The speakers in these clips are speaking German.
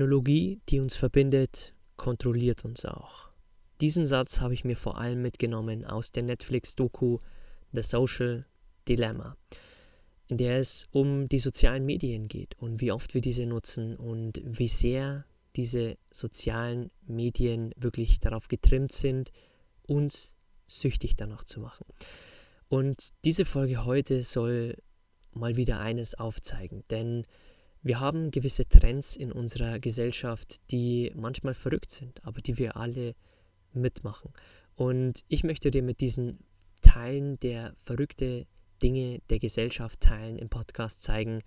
Technologie, die uns verbindet, kontrolliert uns auch. Diesen Satz habe ich mir vor allem mitgenommen aus der Netflix-Doku The Social Dilemma, in der es um die sozialen Medien geht und wie oft wir diese nutzen und wie sehr diese sozialen Medien wirklich darauf getrimmt sind, uns süchtig danach zu machen. Und diese Folge heute soll mal wieder eines aufzeigen, denn wir haben gewisse Trends in unserer Gesellschaft, die manchmal verrückt sind, aber die wir alle mitmachen. Und ich möchte dir mit diesen Teilen der verrückte Dinge der Gesellschaft teilen im Podcast zeigen,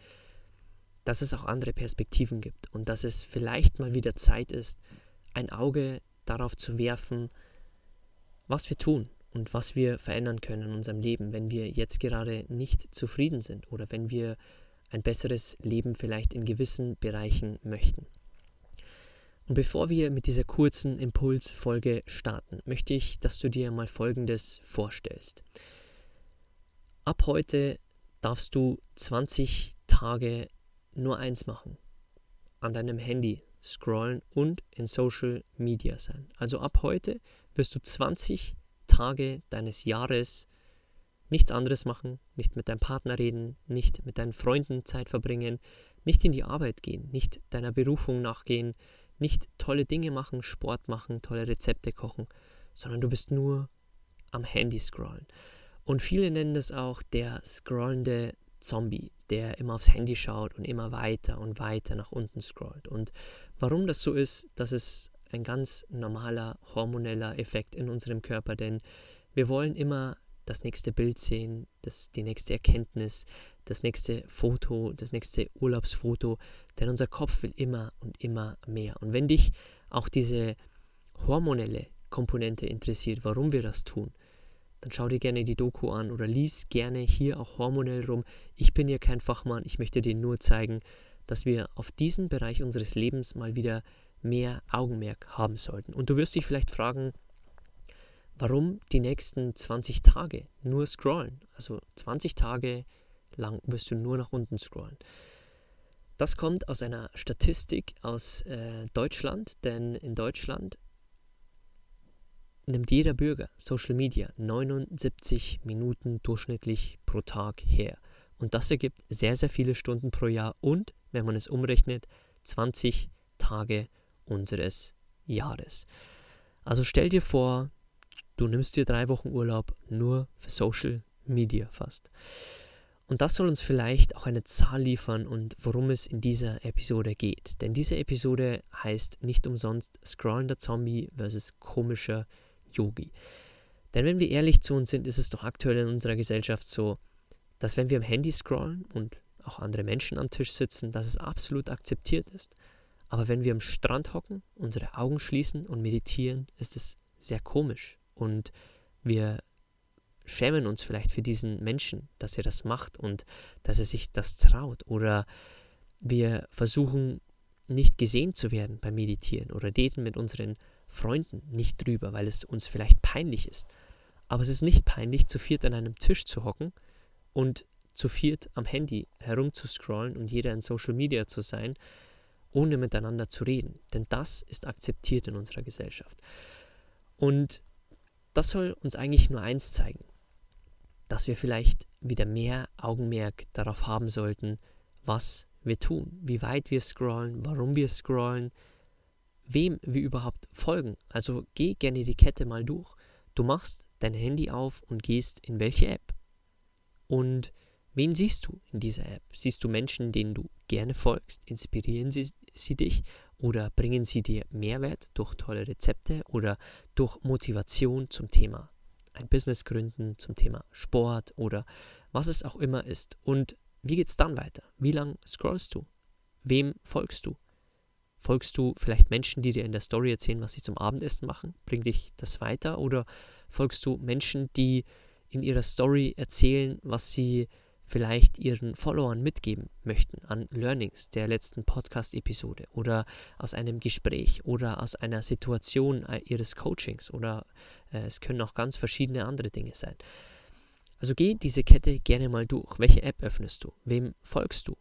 dass es auch andere Perspektiven gibt und dass es vielleicht mal wieder Zeit ist, ein Auge darauf zu werfen, was wir tun und was wir verändern können in unserem Leben, wenn wir jetzt gerade nicht zufrieden sind oder wenn wir ein besseres Leben vielleicht in gewissen Bereichen möchten. Und bevor wir mit dieser kurzen Impulsfolge starten, möchte ich, dass du dir mal Folgendes vorstellst. Ab heute darfst du 20 Tage nur eins machen. An deinem Handy scrollen und in Social Media sein. Also ab heute wirst du 20 Tage deines Jahres nichts anderes machen, nicht mit deinem Partner reden, nicht mit deinen Freunden Zeit verbringen, nicht in die Arbeit gehen, nicht deiner Berufung nachgehen, nicht tolle Dinge machen, Sport machen, tolle Rezepte kochen, sondern du wirst nur am Handy scrollen. Und viele nennen das auch der scrollende Zombie, der immer aufs Handy schaut und immer weiter und weiter nach unten scrollt. Und warum das so ist, das ist ein ganz normaler hormoneller Effekt in unserem Körper, denn wir wollen immer das nächste Bild sehen, das, die nächste Erkenntnis, das nächste Foto, das nächste Urlaubsfoto, denn unser Kopf will immer und immer mehr. Und wenn dich auch diese hormonelle Komponente interessiert, warum wir das tun, dann schau dir gerne die Doku an oder lies gerne hier auch hormonell rum. Ich bin hier kein Fachmann, ich möchte dir nur zeigen, dass wir auf diesen Bereich unseres Lebens mal wieder mehr Augenmerk haben sollten. Und du wirst dich vielleicht fragen, warum die nächsten 20 Tage nur scrollen. Also 20 Tage lang wirst du nur nach unten scrollen. Das kommt aus einer Statistik aus äh, Deutschland, denn in Deutschland nimmt jeder Bürger Social Media 79 Minuten durchschnittlich pro Tag her. Und das ergibt sehr, sehr viele Stunden pro Jahr und, wenn man es umrechnet, 20 Tage unseres Jahres. Also stell dir vor, Du nimmst dir drei Wochen Urlaub nur für Social Media fast. Und das soll uns vielleicht auch eine Zahl liefern und worum es in dieser Episode geht. Denn diese Episode heißt nicht umsonst Scrollender Zombie versus komischer Yogi. Denn wenn wir ehrlich zu uns sind, ist es doch aktuell in unserer Gesellschaft so, dass wenn wir am Handy scrollen und auch andere Menschen am Tisch sitzen, dass es absolut akzeptiert ist. Aber wenn wir am Strand hocken, unsere Augen schließen und meditieren, ist es sehr komisch, und wir schämen uns vielleicht für diesen Menschen, dass er das macht und dass er sich das traut. Oder wir versuchen nicht gesehen zu werden beim Meditieren oder reden mit unseren Freunden nicht drüber, weil es uns vielleicht peinlich ist. Aber es ist nicht peinlich, zu viert an einem Tisch zu hocken und zu viert am Handy herumzuscrollen und jeder in Social Media zu sein, ohne miteinander zu reden. Denn das ist akzeptiert in unserer Gesellschaft. Und das soll uns eigentlich nur eins zeigen, dass wir vielleicht wieder mehr Augenmerk darauf haben sollten, was wir tun, wie weit wir scrollen, warum wir scrollen, wem wir überhaupt folgen. Also geh gerne die Kette mal durch. Du machst dein Handy auf und gehst in welche App. Und Wen siehst du in dieser App? Siehst du Menschen, denen du gerne folgst? Inspirieren sie, sie dich oder bringen sie dir Mehrwert durch tolle Rezepte oder durch Motivation zum Thema ein Business gründen, zum Thema Sport oder was es auch immer ist? Und wie geht es dann weiter? Wie lange scrollst du? Wem folgst du? Folgst du vielleicht Menschen, die dir in der Story erzählen, was sie zum Abendessen machen? Bringt dich das weiter? Oder folgst du Menschen, die in ihrer Story erzählen, was sie vielleicht ihren Followern mitgeben möchten an Learnings der letzten Podcast-Episode oder aus einem Gespräch oder aus einer Situation äh, ihres Coachings oder äh, es können auch ganz verschiedene andere Dinge sein. Also geh diese Kette gerne mal durch. Welche App öffnest du? Wem folgst du?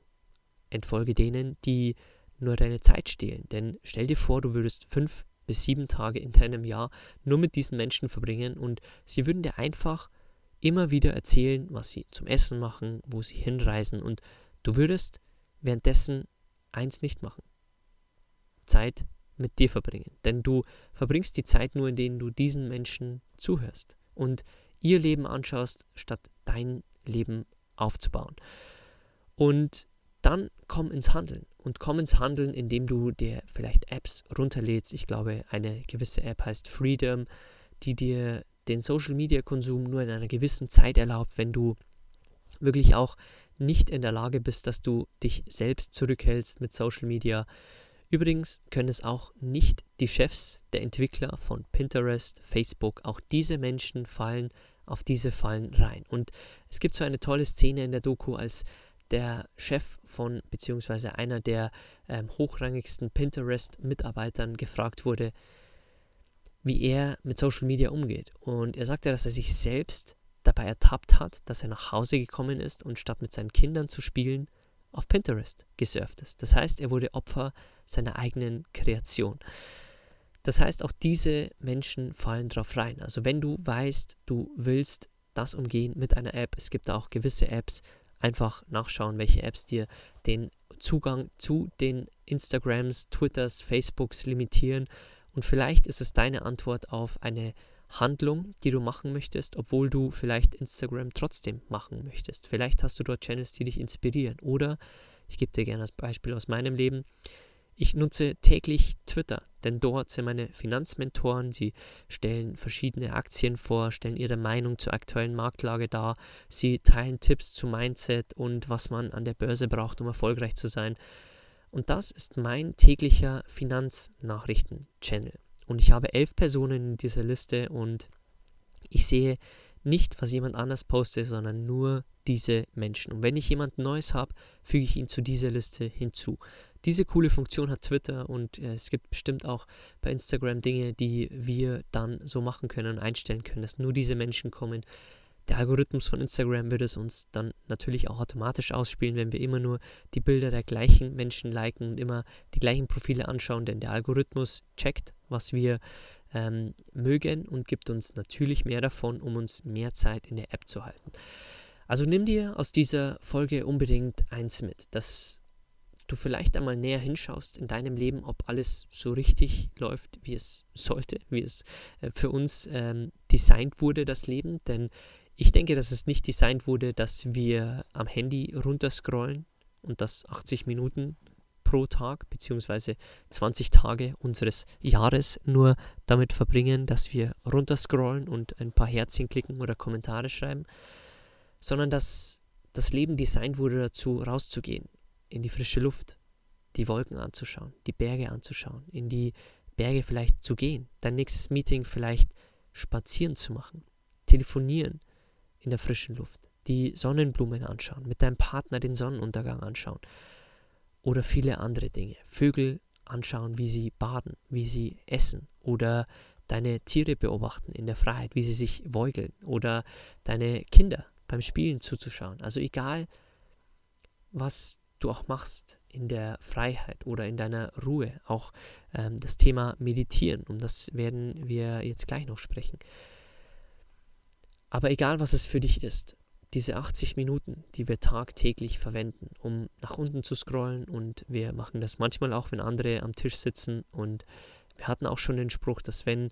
Entfolge denen, die nur deine Zeit stehlen. Denn stell dir vor, du würdest fünf bis sieben Tage in deinem Jahr nur mit diesen Menschen verbringen und sie würden dir einfach immer wieder erzählen, was sie zum Essen machen, wo sie hinreisen und du würdest währenddessen eins nicht machen. Zeit mit dir verbringen. Denn du verbringst die Zeit nur, in denen du diesen Menschen zuhörst und ihr Leben anschaust, statt dein Leben aufzubauen. Und dann komm ins Handeln und komm ins Handeln, indem du dir vielleicht Apps runterlädst. Ich glaube, eine gewisse App heißt Freedom, die dir den Social-Media-Konsum nur in einer gewissen Zeit erlaubt, wenn du wirklich auch nicht in der Lage bist, dass du dich selbst zurückhältst mit Social Media. Übrigens können es auch nicht die Chefs der Entwickler von Pinterest, Facebook, auch diese Menschen fallen auf diese Fallen rein. Und es gibt so eine tolle Szene in der Doku, als der Chef von, beziehungsweise einer der ähm, hochrangigsten Pinterest-Mitarbeitern gefragt wurde, wie er mit Social Media umgeht. Und er sagte, dass er sich selbst dabei ertappt hat, dass er nach Hause gekommen ist und statt mit seinen Kindern zu spielen, auf Pinterest gesurft ist. Das heißt, er wurde Opfer seiner eigenen Kreation. Das heißt, auch diese Menschen fallen drauf rein. Also wenn du weißt, du willst das umgehen mit einer App, es gibt auch gewisse Apps, einfach nachschauen, welche Apps dir den Zugang zu den Instagrams, Twitters, Facebooks limitieren und vielleicht ist es deine Antwort auf eine Handlung, die du machen möchtest, obwohl du vielleicht Instagram trotzdem machen möchtest. Vielleicht hast du dort Channels, die dich inspirieren. Oder, ich gebe dir gerne das Beispiel aus meinem Leben, ich nutze täglich Twitter, denn dort sind meine Finanzmentoren. Sie stellen verschiedene Aktien vor, stellen ihre Meinung zur aktuellen Marktlage dar. Sie teilen Tipps zu Mindset und was man an der Börse braucht, um erfolgreich zu sein. Und das ist mein täglicher Finanznachrichten-Channel. Und ich habe elf Personen in dieser Liste und ich sehe nicht, was jemand anders postet, sondern nur diese Menschen. Und wenn ich jemand Neues habe, füge ich ihn zu dieser Liste hinzu. Diese coole Funktion hat Twitter und äh, es gibt bestimmt auch bei Instagram Dinge, die wir dann so machen können und einstellen können, dass nur diese Menschen kommen, der Algorithmus von Instagram wird es uns dann natürlich auch automatisch ausspielen, wenn wir immer nur die Bilder der gleichen Menschen liken und immer die gleichen Profile anschauen, denn der Algorithmus checkt, was wir ähm, mögen und gibt uns natürlich mehr davon, um uns mehr Zeit in der App zu halten. Also nimm dir aus dieser Folge unbedingt eins mit, dass du vielleicht einmal näher hinschaust in deinem Leben, ob alles so richtig läuft, wie es sollte, wie es äh, für uns ähm, designt wurde, das Leben. Denn ich denke, dass es nicht designt wurde, dass wir am Handy runterscrollen und das 80 Minuten pro Tag bzw. 20 Tage unseres Jahres nur damit verbringen, dass wir runterscrollen und ein paar Herzchen klicken oder Kommentare schreiben, sondern dass das Leben designt wurde dazu, rauszugehen, in die frische Luft, die Wolken anzuschauen, die Berge anzuschauen, in die Berge vielleicht zu gehen, dein nächstes Meeting vielleicht spazieren zu machen, telefonieren, in der frischen Luft, die Sonnenblumen anschauen, mit deinem Partner den Sonnenuntergang anschauen oder viele andere Dinge. Vögel anschauen, wie sie baden, wie sie essen oder deine Tiere beobachten in der Freiheit, wie sie sich beugeln oder deine Kinder beim Spielen zuzuschauen. Also egal, was du auch machst in der Freiheit oder in deiner Ruhe, auch ähm, das Thema Meditieren, um das werden wir jetzt gleich noch sprechen. Aber egal, was es für dich ist, diese 80 Minuten, die wir tagtäglich verwenden, um nach unten zu scrollen und wir machen das manchmal auch, wenn andere am Tisch sitzen und wir hatten auch schon den Spruch, dass wenn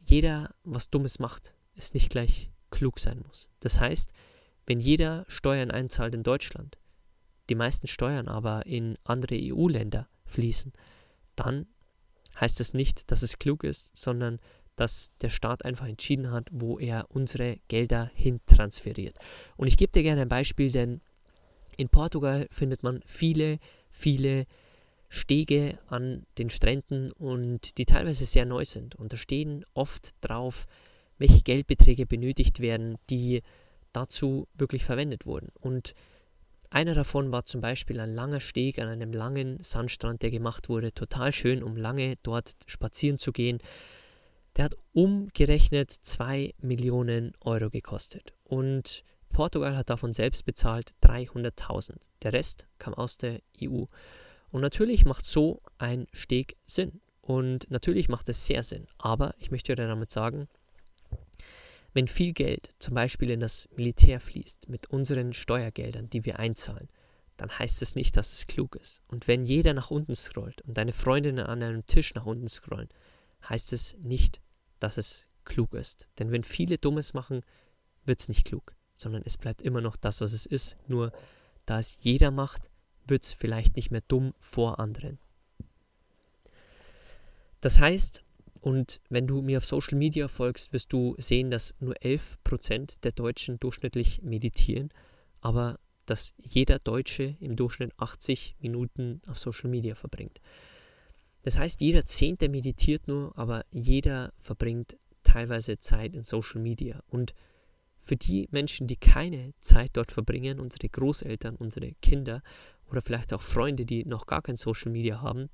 jeder was Dummes macht, es nicht gleich klug sein muss. Das heißt, Wenn jeder Steuern einzahlt in Deutschland, die meisten Steuern aber in andere EU-Länder fließen, dann heißt das nicht, dass es klug ist, sondern dass der Staat einfach entschieden hat, wo er unsere Gelder hin transferiert. Und ich gebe dir gerne ein Beispiel, denn in Portugal findet man viele, viele Stege an den Stränden und die teilweise sehr neu sind. Und da stehen oft drauf, welche Geldbeträge benötigt werden, die dazu wirklich verwendet wurden. Und einer davon war zum Beispiel ein langer Steg an einem langen Sandstrand, der gemacht wurde. Total schön, um lange dort spazieren zu gehen. Der hat umgerechnet 2 Millionen Euro gekostet. Und Portugal hat davon selbst bezahlt 300.000. Der Rest kam aus der EU. Und natürlich macht so ein Steg Sinn. Und natürlich macht es sehr Sinn. Aber ich möchte dir damit sagen, wenn viel Geld zum Beispiel in das Militär fließt mit unseren Steuergeldern, die wir einzahlen, dann heißt es nicht, dass es klug ist. Und wenn jeder nach unten scrollt und deine Freundinnen an einem Tisch nach unten scrollen, heißt es nicht, dass es klug ist. Denn wenn viele Dummes machen, wird es nicht klug, sondern es bleibt immer noch das, was es ist. Nur da es jeder macht, wird es vielleicht nicht mehr dumm vor anderen. Das heißt, und wenn du mir auf Social Media folgst, wirst du sehen, dass nur 11% der Deutschen durchschnittlich meditieren, aber dass jeder Deutsche im Durchschnitt 80 Minuten auf Social Media verbringt. Das heißt, jeder Zehnte meditiert nur, aber jeder verbringt teilweise Zeit in Social Media. Und für die Menschen, die keine Zeit dort verbringen, unsere Großeltern, unsere Kinder oder vielleicht auch Freunde, die noch gar kein Social Media haben,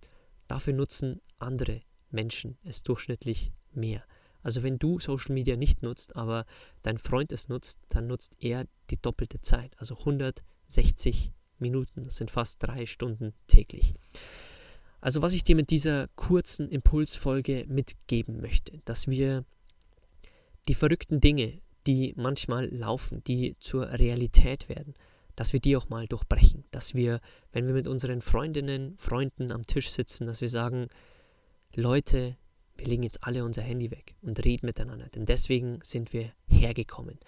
dafür nutzen andere Menschen es durchschnittlich mehr. Also wenn du Social Media nicht nutzt, aber dein Freund es nutzt, dann nutzt er die doppelte Zeit, also 160 Minuten. Das sind fast drei Stunden täglich. Also was ich dir mit dieser kurzen Impulsfolge mitgeben möchte, dass wir die verrückten Dinge, die manchmal laufen, die zur Realität werden, dass wir die auch mal durchbrechen. Dass wir, wenn wir mit unseren Freundinnen, Freunden am Tisch sitzen, dass wir sagen, Leute, wir legen jetzt alle unser Handy weg und reden miteinander, denn deswegen sind wir hergekommen.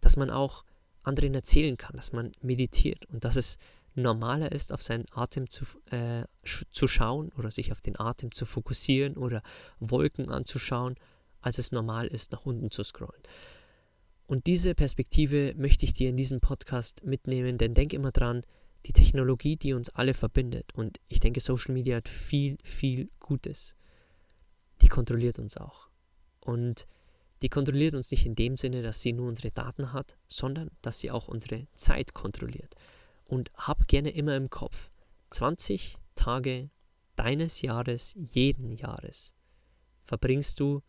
Dass man auch anderen erzählen kann, dass man meditiert und dass es normaler ist, auf seinen Atem zu, äh, zu schauen oder sich auf den Atem zu fokussieren oder Wolken anzuschauen, als es normal ist, nach unten zu scrollen. Und diese Perspektive möchte ich dir in diesem Podcast mitnehmen, denn denk immer dran, die Technologie, die uns alle verbindet, und ich denke, Social Media hat viel, viel Gutes, die kontrolliert uns auch. Und die kontrolliert uns nicht in dem Sinne, dass sie nur unsere Daten hat, sondern dass sie auch unsere Zeit kontrolliert. Und hab gerne immer im Kopf, 20 Tage deines Jahres, jeden Jahres, verbringst du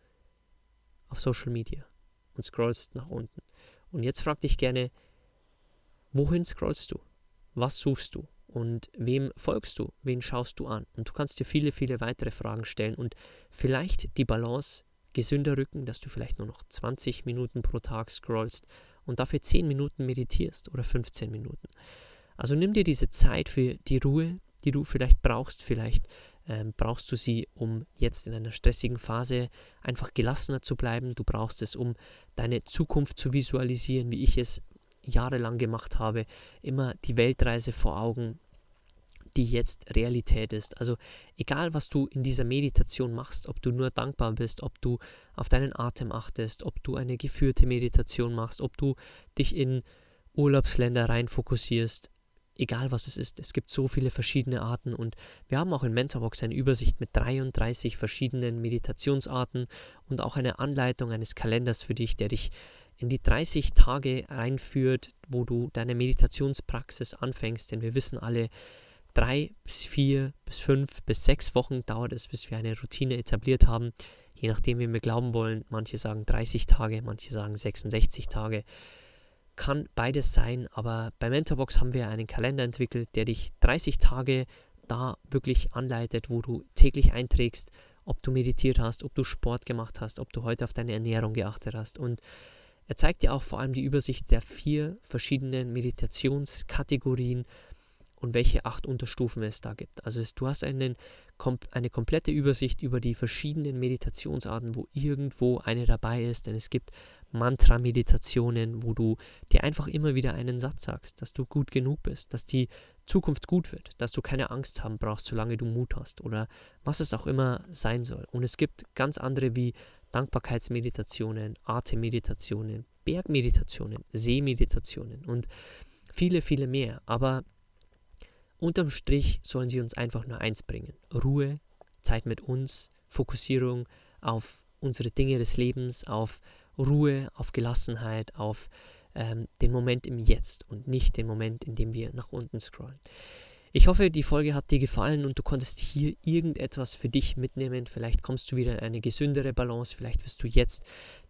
auf Social Media und scrollst nach unten. Und jetzt frag dich gerne, wohin scrollst du? Was suchst du? Und wem folgst du? Wen schaust du an? Und du kannst dir viele, viele weitere Fragen stellen und vielleicht die Balance gesünder rücken, dass du vielleicht nur noch 20 Minuten pro Tag scrollst und dafür 10 Minuten meditierst oder 15 Minuten. Also nimm dir diese Zeit für die Ruhe, die du vielleicht brauchst. Vielleicht ähm, brauchst du sie, um jetzt in einer stressigen Phase einfach gelassener zu bleiben. Du brauchst es, um deine Zukunft zu visualisieren, wie ich es jahrelang gemacht habe. Immer die Weltreise vor Augen, die jetzt Realität ist. Also egal, was du in dieser Meditation machst, ob du nur dankbar bist, ob du auf deinen Atem achtest, ob du eine geführte Meditation machst, ob du dich in Urlaubsländer rein fokussierst, egal was es ist. Es gibt so viele verschiedene Arten und wir haben auch in Mentorbox eine Übersicht mit 33 verschiedenen Meditationsarten und auch eine Anleitung eines Kalenders für dich, der dich in die 30 Tage reinführt, wo du deine Meditationspraxis anfängst, denn wir wissen alle, drei bis vier bis fünf bis sechs Wochen dauert es, bis wir eine Routine etabliert haben. Je nachdem, wie wir glauben wollen. Manche sagen 30 Tage, manche sagen 66 Tage kann beides sein, aber bei Mentorbox haben wir einen Kalender entwickelt, der dich 30 Tage da wirklich anleitet, wo du täglich einträgst, ob du meditiert hast, ob du Sport gemacht hast, ob du heute auf deine Ernährung geachtet hast. Und er zeigt dir auch vor allem die Übersicht der vier verschiedenen Meditationskategorien und welche acht Unterstufen es da gibt. Also du hast einen, eine komplette Übersicht über die verschiedenen Meditationsarten, wo irgendwo eine dabei ist, denn es gibt Mantra-Meditationen, wo du dir einfach immer wieder einen Satz sagst, dass du gut genug bist, dass die Zukunft gut wird, dass du keine Angst haben brauchst, solange du Mut hast oder was es auch immer sein soll. Und es gibt ganz andere wie Dankbarkeitsmeditationen, Atemmeditationen, Bergmeditationen, Seemeditationen und viele, viele mehr. Aber unterm Strich sollen sie uns einfach nur eins bringen. Ruhe, Zeit mit uns, Fokussierung auf unsere Dinge des Lebens, auf Ruhe, auf Gelassenheit, auf ähm, den Moment im Jetzt und nicht den Moment, in dem wir nach unten scrollen. Ich hoffe, die Folge hat dir gefallen und du konntest hier irgendetwas für dich mitnehmen. Vielleicht kommst du wieder in eine gesündere Balance. Vielleicht wirst du jetzt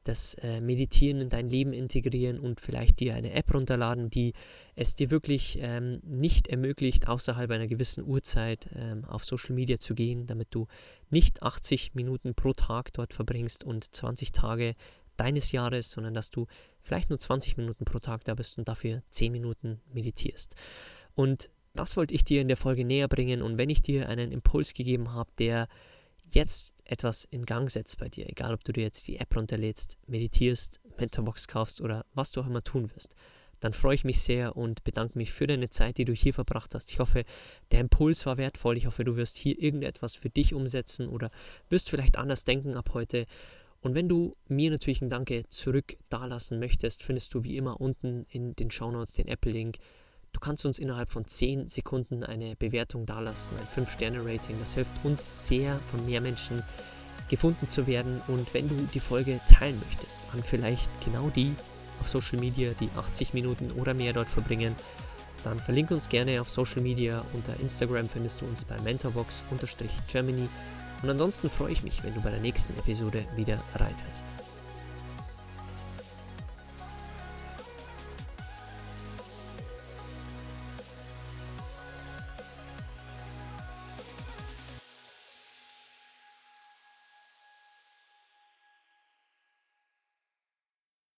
das äh, Meditieren in dein Leben integrieren und vielleicht dir eine App runterladen, die es dir wirklich ähm, nicht ermöglicht, außerhalb einer gewissen Uhrzeit ähm, auf Social Media zu gehen, damit du nicht 80 Minuten pro Tag dort verbringst und 20 Tage deines Jahres, sondern dass du vielleicht nur 20 Minuten pro Tag da bist und dafür 10 Minuten meditierst. Und das wollte ich dir in der Folge näher bringen und wenn ich dir einen Impuls gegeben habe, der jetzt etwas in Gang setzt bei dir, egal ob du dir jetzt die App runterlädst, meditierst, Mentorbox kaufst oder was du auch immer tun wirst, dann freue ich mich sehr und bedanke mich für deine Zeit, die du hier verbracht hast. Ich hoffe, der Impuls war wertvoll. Ich hoffe, du wirst hier irgendetwas für dich umsetzen oder wirst vielleicht anders denken ab heute. Und wenn du mir natürlich ein Danke zurück dalassen möchtest, findest du wie immer unten in den Shownotes den Apple-Link Du kannst uns innerhalb von 10 Sekunden eine Bewertung dalassen, ein 5-Sterne-Rating. Das hilft uns sehr, von mehr Menschen gefunden zu werden. Und wenn du die Folge teilen möchtest, an vielleicht genau die auf Social Media, die 80 Minuten oder mehr dort verbringen, dann verlinke uns gerne auf Social Media. Unter Instagram findest du uns bei mentorbox-germany. Und ansonsten freue ich mich, wenn du bei der nächsten Episode wieder reinhörst.